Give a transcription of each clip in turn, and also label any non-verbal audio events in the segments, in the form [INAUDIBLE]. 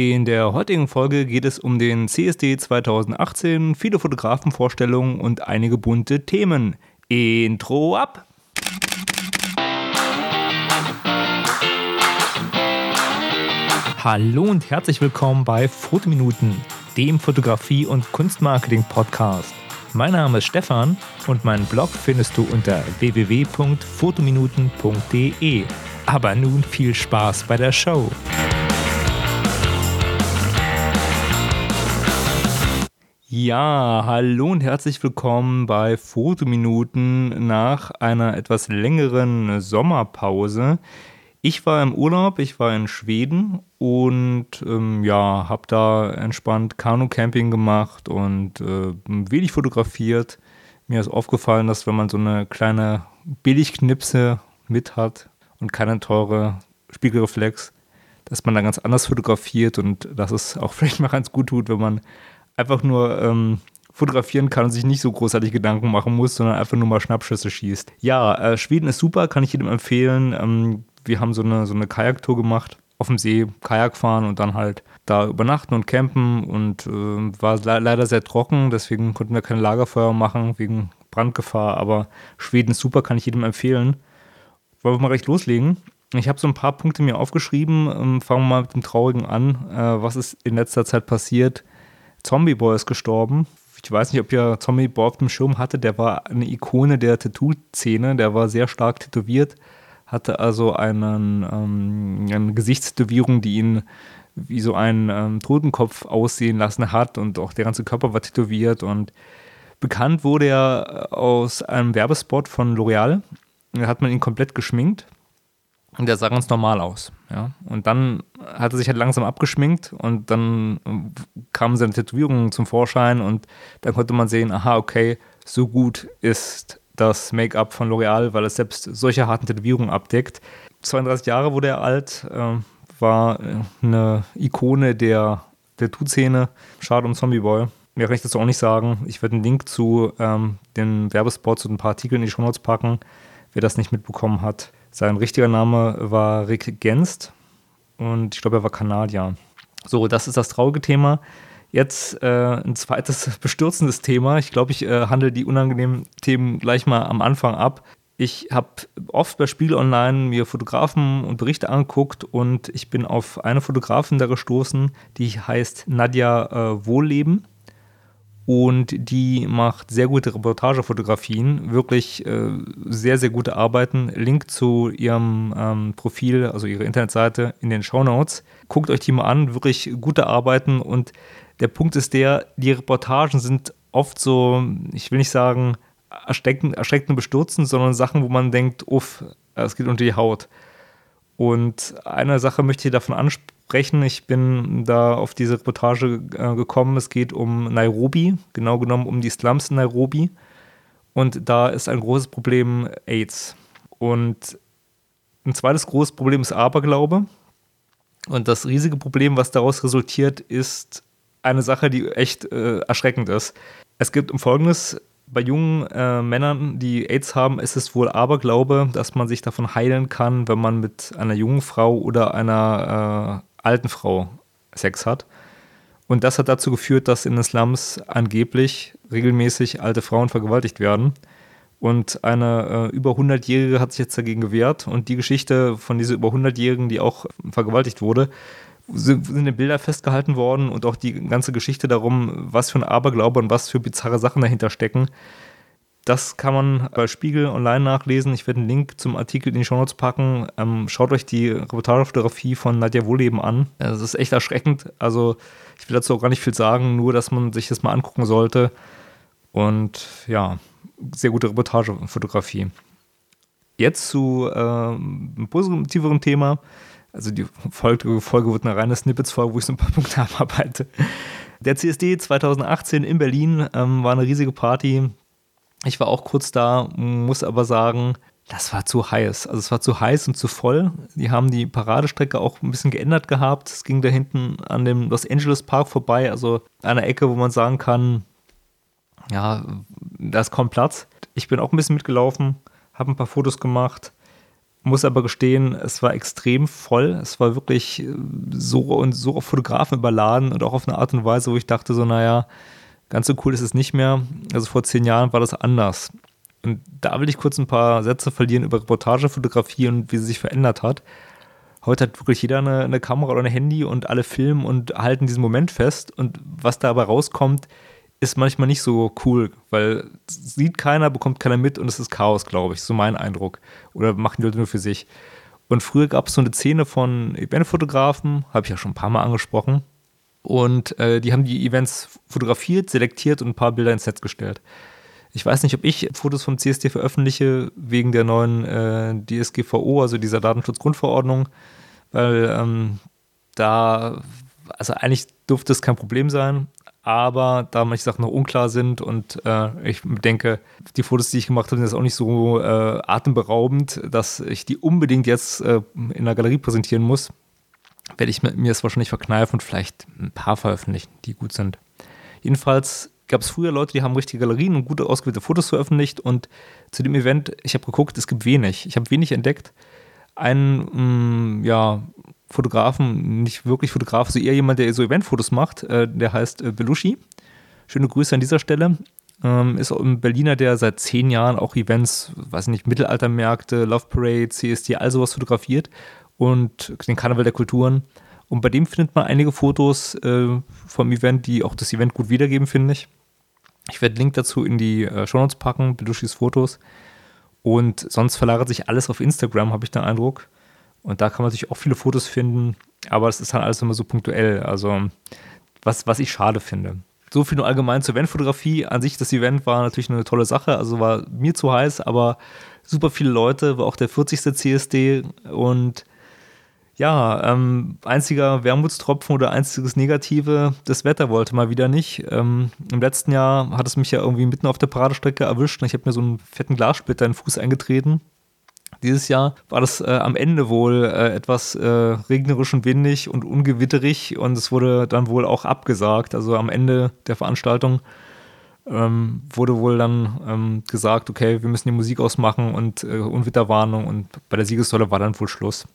In der heutigen Folge geht es um den CSD 2018, viele Fotografenvorstellungen und einige bunte Themen. Intro ab! Hallo und herzlich willkommen bei Fotominuten, dem Fotografie- und Kunstmarketing-Podcast. Mein Name ist Stefan und meinen Blog findest du unter www.fotominuten.de. Aber nun viel Spaß bei der Show. Ja, hallo und herzlich willkommen bei Fotominuten nach einer etwas längeren Sommerpause. Ich war im Urlaub, ich war in Schweden und ähm, ja, habe da entspannt Kanu-Camping gemacht und äh, wenig fotografiert. Mir ist aufgefallen, dass wenn man so eine kleine Billigknipse mit hat und keine teure Spiegelreflex, dass man da ganz anders fotografiert und dass es auch [LAUGHS] vielleicht mal ganz gut tut, wenn man einfach nur ähm, fotografieren kann und sich nicht so großartig Gedanken machen muss, sondern einfach nur mal Schnappschüsse schießt. Ja, äh, Schweden ist super, kann ich jedem empfehlen. Ähm, wir haben so eine, so eine Kajaktour gemacht, auf dem See Kajak fahren und dann halt da übernachten und campen und äh, war le leider sehr trocken, deswegen konnten wir kein Lagerfeuer machen wegen Brandgefahr, aber Schweden ist super, kann ich jedem empfehlen. Wollen wir mal recht loslegen? Ich habe so ein paar Punkte mir aufgeschrieben. Ähm, fangen wir mal mit dem Traurigen an. Äh, was ist in letzter Zeit passiert? Zombie Boy ist gestorben. Ich weiß nicht, ob ihr Zombie Boy auf dem Schirm hatte. Der war eine Ikone der Tattoo-Szene. Der war sehr stark tätowiert, hatte also einen, ähm, eine Gesichtstätowierung, die ihn wie so einen ähm, Totenkopf aussehen lassen hat und auch der ganze Körper war tätowiert und bekannt wurde er aus einem Werbespot von L'Oreal. Da hat man ihn komplett geschminkt der sah ganz normal aus. Ja? Und dann hat er sich halt langsam abgeschminkt und dann kamen seine Tätowierungen zum Vorschein und dann konnte man sehen, aha, okay, so gut ist das Make-up von L'Oreal, weil es selbst solche harten Tätowierungen abdeckt. 32 Jahre wurde er alt, äh, war eine Ikone der Tattoo-Szene. Schade um Zombie Boy. Mehr kann ich dazu auch nicht sagen. Ich werde einen Link zu ähm, den Werbespots und ein paar Artikeln in die Show Notes packen, wer das nicht mitbekommen hat. Sein richtiger Name war Rick Genst und ich glaube, er war Kanadier. So, das ist das traurige Thema. Jetzt äh, ein zweites [LAUGHS] bestürzendes Thema. Ich glaube, ich äh, handle die unangenehmen Themen gleich mal am Anfang ab. Ich habe oft bei Spiegel Online mir Fotografen und Berichte angeguckt und ich bin auf eine Fotografin da gestoßen, die heißt Nadja äh, Wohlleben und die macht sehr gute Reportagefotografien, wirklich äh, sehr, sehr gute Arbeiten. Link zu ihrem ähm, Profil, also ihre Internetseite in den Show Notes. Guckt euch die mal an, wirklich gute Arbeiten und der Punkt ist der, die Reportagen sind oft so, ich will nicht sagen, erschreckend, erschreckend bestürzend, sondern Sachen, wo man denkt, uff, es geht unter die Haut. Und eine Sache möchte ich davon ansprechen. Ich bin da auf diese Reportage äh, gekommen. Es geht um Nairobi, genau genommen um die Slums in Nairobi. Und da ist ein großes Problem AIDS. Und ein zweites großes Problem ist Aberglaube. Und das riesige Problem, was daraus resultiert, ist eine Sache, die echt äh, erschreckend ist. Es gibt um Folgendes bei jungen äh, Männern, die AIDS haben, ist es wohl Aberglaube, dass man sich davon heilen kann, wenn man mit einer jungen Frau oder einer äh, alten Frau Sex hat. Und das hat dazu geführt, dass in den Slums angeblich regelmäßig alte Frauen vergewaltigt werden. Und eine äh, über 100-Jährige hat sich jetzt dagegen gewehrt. Und die Geschichte von dieser über 100-Jährigen, die auch vergewaltigt wurde, sind in Bilder festgehalten worden und auch die ganze Geschichte darum, was für ein Aberglaube und was für bizarre Sachen dahinter stecken. Das kann man bei Spiegel online nachlesen. Ich werde einen Link zum Artikel in die Show Notes packen. Ähm, schaut euch die Reportagefotografie von Nadja Wohleben an. Das ist echt erschreckend. Also ich will dazu auch gar nicht viel sagen, nur dass man sich das mal angucken sollte. Und ja, sehr gute Reportagefotografie. Jetzt zu äh, einem positiveren Thema also die Folge, Folge wird eine reine Snippets-Folge, wo ich so ein paar [LAUGHS] Punkte abarbeite. Der CSD 2018 in Berlin ähm, war eine riesige Party. Ich war auch kurz da, muss aber sagen, das war zu heiß. Also es war zu heiß und zu voll. Die haben die Paradestrecke auch ein bisschen geändert gehabt. Es ging da hinten an dem Los Angeles Park vorbei, also einer Ecke, wo man sagen kann, ja, da ist kaum Platz. Ich bin auch ein bisschen mitgelaufen, habe ein paar Fotos gemacht muss aber gestehen, es war extrem voll. Es war wirklich so und so auf Fotografen überladen und auch auf eine Art und Weise, wo ich dachte, so, naja, ganz so cool ist es nicht mehr. Also vor zehn Jahren war das anders. Und da will ich kurz ein paar Sätze verlieren über Reportagefotografie und wie sie sich verändert hat. Heute hat wirklich jeder eine, eine Kamera oder ein Handy und alle filmen und halten diesen Moment fest. Und was dabei rauskommt, ist manchmal nicht so cool, weil sieht keiner, bekommt keiner mit und es ist Chaos, glaube ich. So mein Eindruck. Oder machen die Leute nur für sich. Und früher gab es so eine Szene von Eventfotografen, habe ich ja schon ein paar Mal angesprochen. Und äh, die haben die Events fotografiert, selektiert und ein paar Bilder ins Netz gestellt. Ich weiß nicht, ob ich Fotos vom CSD veröffentliche wegen der neuen äh, DSGVO, also dieser Datenschutzgrundverordnung, weil ähm, da, also eigentlich dürfte es kein Problem sein, aber da manche Sachen noch unklar sind und äh, ich denke, die Fotos, die ich gemacht habe, sind jetzt auch nicht so äh, atemberaubend, dass ich die unbedingt jetzt äh, in der Galerie präsentieren muss, werde ich mir das wahrscheinlich verkneifen und vielleicht ein paar veröffentlichen, die gut sind. Jedenfalls gab es früher Leute, die haben richtige Galerien und gute ausgewählte Fotos veröffentlicht und zu dem Event, ich habe geguckt, es gibt wenig. Ich habe wenig entdeckt. Ein, mh, mm, ja, Fotografen, nicht wirklich Fotograf, so eher jemand, der so Eventfotos macht, äh, der heißt äh, Belushi. Schöne Grüße an dieser Stelle. Ähm, ist ein Berliner, der seit zehn Jahren auch Events, weiß nicht, Mittelaltermärkte, Love Parade, CSD, all sowas fotografiert und den Karneval der Kulturen. Und bei dem findet man einige Fotos äh, vom Event, die auch das Event gut wiedergeben, finde ich. Ich werde Link dazu in die äh, Shownotes packen, Belushis Fotos. Und sonst verlagert sich alles auf Instagram, habe ich den Eindruck. Und da kann man natürlich auch viele Fotos finden, aber es ist dann alles immer so punktuell. Also, was, was ich schade finde. So viel nur allgemein zur Eventfotografie. An sich, das Event war natürlich eine tolle Sache. Also war mir zu heiß, aber super viele Leute, war auch der 40. CSD und ja, ähm, einziger Wermutstropfen oder einziges Negative, das Wetter wollte mal wieder nicht. Ähm, Im letzten Jahr hat es mich ja irgendwie mitten auf der Paradestrecke erwischt und ich habe mir so einen fetten Glassplitter in den Fuß eingetreten. Dieses Jahr war das äh, am Ende wohl äh, etwas äh, regnerisch und windig und ungewitterig und es wurde dann wohl auch abgesagt. Also am Ende der Veranstaltung ähm, wurde wohl dann ähm, gesagt, okay, wir müssen die Musik ausmachen und äh, Unwetterwarnung und bei der Siegessäule war dann wohl Schluss.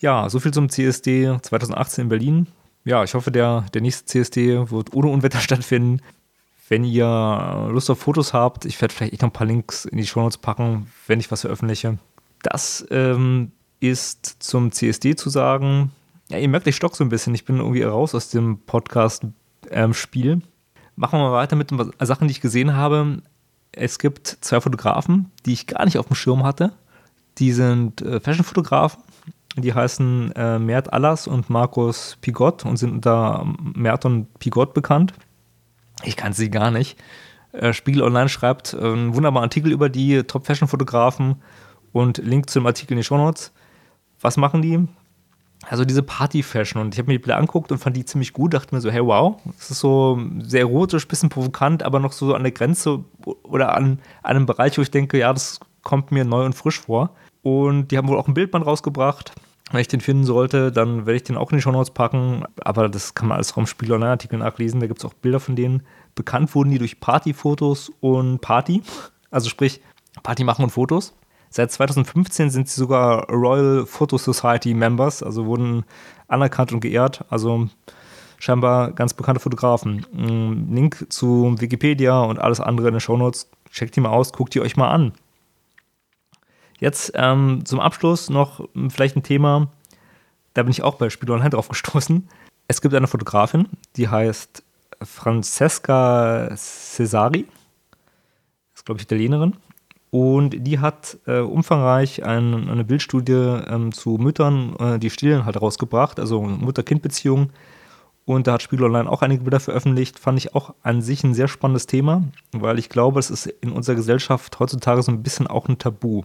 Ja, soviel zum CSD 2018 in Berlin. Ja, ich hoffe, der, der nächste CSD wird ohne Unwetter [LAUGHS] stattfinden. Wenn ihr Lust auf Fotos habt, ich werde vielleicht noch ein paar Links in die Show Notes packen, wenn ich was veröffentliche. Das ähm, ist zum CSD zu sagen. Ja, ihr merkt, ich stock so ein bisschen. Ich bin irgendwie raus aus dem Podcast-Spiel. Ähm, Machen wir mal weiter mit den Sachen, die ich gesehen habe. Es gibt zwei Fotografen, die ich gar nicht auf dem Schirm hatte. Die sind äh, Fashion-Fotografen die heißen äh, Mert Allas und Markus Pigot und sind unter Mert und Pigot bekannt. Ich kann sie gar nicht. Äh, Spiegel Online schreibt äh, einen wunderbaren Artikel über die Top-Fashion-Fotografen und Link zum Artikel in die Shownotes. Was machen die? Also diese Party-Fashion und ich habe mir die Bilder angeguckt und fand die ziemlich gut, dachte mir so, hey wow, das ist so sehr erotisch, bisschen provokant, aber noch so an der Grenze oder an, an einem Bereich, wo ich denke, ja, das kommt mir neu und frisch vor. Und die haben wohl auch ein Bildband rausgebracht. Wenn ich den finden sollte, dann werde ich den auch in die Show Notes packen. Aber das kann man alles vom Spiel Online-Artikel nachlesen. Da gibt es auch Bilder von denen. Bekannt wurden die durch Partyfotos und Party. [LAUGHS] Also sprich, Party machen und Fotos. Seit 2015 sind sie sogar Royal Photo Society Members, also wurden anerkannt und geehrt. Also scheinbar ganz bekannte Fotografen. Link zu Wikipedia und alles andere in den Show Notes. Checkt die mal aus, guckt die euch mal an. Jetzt ähm, zum Abschluss noch vielleicht ein Thema, da bin ich auch bei Spiel Online [LAUGHS] drauf gestoßen. Es gibt eine Fotografin, die heißt Francesca Cesari, ist glaube ich Italienerin, und die hat äh, umfangreich ein, eine Bildstudie ähm, zu Müttern, äh, die stillen, halt rausgebracht, also Mutter-Kind-Beziehungen. Und da hat Spiegel Online auch einige Bilder veröffentlicht. Fand ich auch an sich ein sehr spannendes Thema, weil ich glaube, es ist in unserer Gesellschaft heutzutage so ein bisschen auch ein Tabu.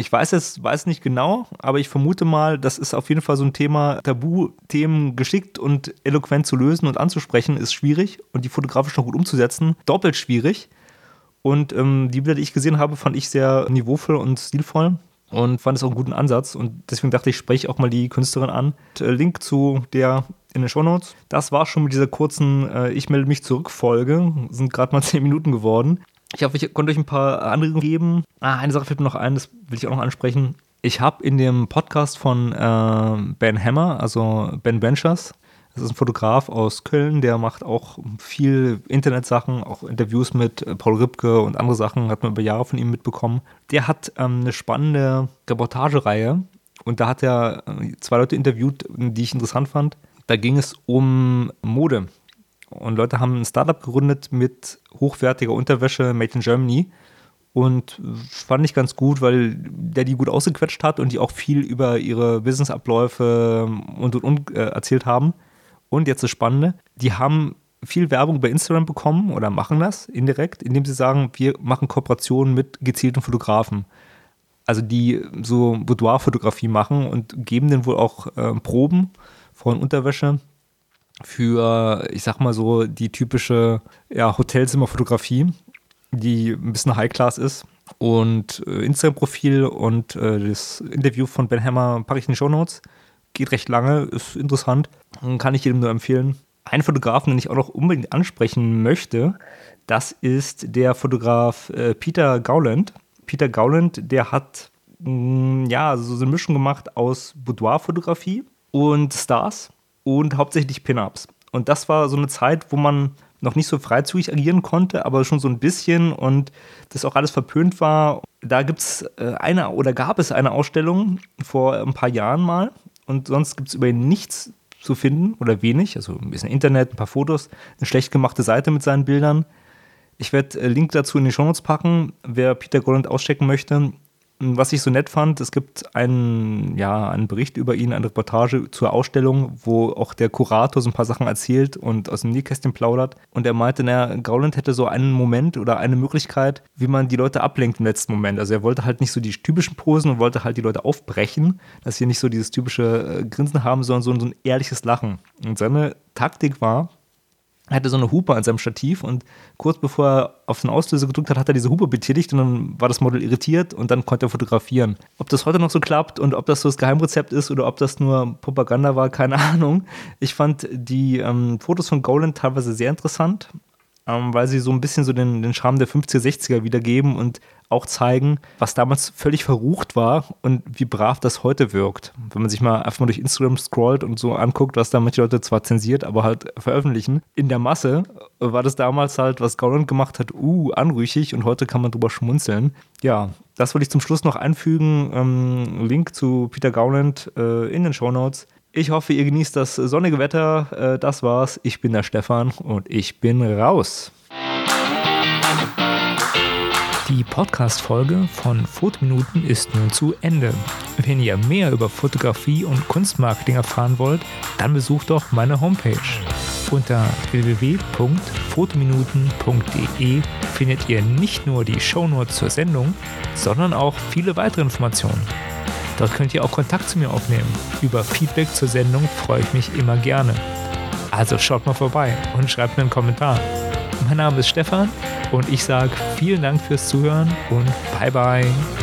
Ich weiß es, weiß nicht genau, aber ich vermute mal, das ist auf jeden Fall so ein Thema, Tabuthemen geschickt und eloquent zu lösen und anzusprechen, ist schwierig und die fotografisch noch gut umzusetzen, doppelt schwierig. Und ähm, die Bilder, die ich gesehen habe, fand ich sehr niveauvoll und stilvoll und fand es auch einen guten Ansatz. Und deswegen dachte ich, spreche auch mal die Künstlerin an. Äh, Link zu der in den Shownotes. Das war schon mit dieser kurzen äh, Ich melde mich zurück Folge. Sind gerade mal [LAUGHS] zehn Minuten geworden. Ich hoffe, ich konnte euch ein paar Anregungen geben. Ah, eine Sache fällt mir noch ein, das will ich auch noch ansprechen. Ich habe in dem Podcast von äh, Ben Hammer, also Ben Ventures, das ist ein Fotograf aus Köln, der macht auch viel Internetsachen, auch Interviews mit äh, Paul Ripke und andere Sachen, hat man über Jahre von ihm mitbekommen. Der hat ähm, eine spannende Reportagereihe und da hat er äh, zwei Leute interviewt, die ich interessant fand. Da ging es um Mode. Und Leute haben ein Startup gegründet mit hochwertiger Unterwäsche made in Germany. Und fand ich ganz gut, weil der die gut ausgequetscht hat und die auch viel über ihre Businessabläufe und und und äh, erzählt haben. Und jetzt das Spannende, die haben viel Werbung bei Instagram bekommen oder machen das indirekt, indem sie sagen, wir machen Kooperationen mit gezielten Fotografen. Also die so Boudoir-Fotografie machen und geben dann wohl auch äh, Proben von Unterwäsche für, ich sag mal so, die typische ja, Hotelzimmerfotografie, die ein bisschen High-Class ist. Und äh, Instagram-Profil und äh, das Interview von Ben Hammer packe ich in die Show Notes geht recht lange, ist interessant. Kann ich jedem nur empfehlen. Ein Fotografen, den ich auch noch unbedingt ansprechen möchte, das ist der Fotograf äh, Peter Gauland. Peter Gauland, der hat mh, mm, ja so eine Mischung gemacht aus Boudoir-Fotografie und Stars und hauptsächlich Pin-Ups. Und das war so eine Zeit, wo man noch nicht so freizügig agieren konnte, aber schon so ein bisschen und das auch alles verpönt war. Da gibt es äh, eine oder gab es eine Ausstellung vor ein paar Jahren mal und sonst gibt es über ihn nichts zu finden oder wenig. Also ein bisschen Internet, ein paar Fotos, eine schlecht gemachte Seite mit seinen Bildern. Ich werde äh, Link dazu in die Show Notes packen, wer Peter Golland auschecken möchte. Was ich so nett fand, es gibt einen, ja, einen Bericht über ihn, eine Reportage zur Ausstellung, wo auch der Kurator so ein paar Sachen erzählt und aus dem Nähkästchen plaudert. Und er meinte, naja, Gauland hätte so einen Moment oder eine Möglichkeit, wie man die Leute ablenkt im letzten Moment. Also er wollte halt nicht so die typischen Posen und wollte halt die Leute aufbrechen, dass sie nicht so dieses typische äh, Grinsen haben, sondern so, so ein ehrliches Lachen. Und seine Taktik war, er hatte so eine Hupe an seinem Stativ und kurz bevor er auf den Auslöser gedrückt hat, hat er diese Hupe betätigt und dann war das Model irritiert und dann konnte er fotografieren. Ob das heute noch so klappt und ob das so das Geheimrezept ist oder ob das nur Propaganda war, keine [LAUGHS] Ahnung. Ich fand die ähm, Fotos von Golan teilweise sehr interessant, ähm, weil sie so ein bisschen so den, den Charme der 50er, 60er wiedergeben und auch zeigen, was damals völlig verrucht war und wie brav das heute wirkt. Wenn man sich mal einfach mal durch Instagram scrollt und so anguckt, was da manche Leute zwar zensiert, aber halt veröffentlichen, in der Masse war das damals halt, was Gauland gemacht hat, uh, anrüchig und heute kann man drüber schmunzeln. Ja, das wollte ich zum Schluss noch einfügen. Ähm, Link zu Peter Gauland äh, in den Show Notes. Ich hoffe, ihr genießt das sonnige Wetter. Äh, das war's. Ich bin der Stefan und ich bin raus. Die Podcast-Folge von Fotominuten ist nun zu Ende. Wenn ihr mehr über Fotografie und Kunstmarketing erfahren wollt, dann besucht doch meine Homepage. Unter www.fotominuten.de findet ihr nicht nur die Shownotes zur Sendung, sondern auch viele weitere Informationen. Dort könnt ihr auch Kontakt zu mir aufnehmen. Über Feedback zur Sendung freue ich mich immer gerne. Also schaut mal vorbei und schreibt mir einen Kommentar. Mein Name ist Stefan und ich sage vielen Dank fürs Zuhören und bye bye.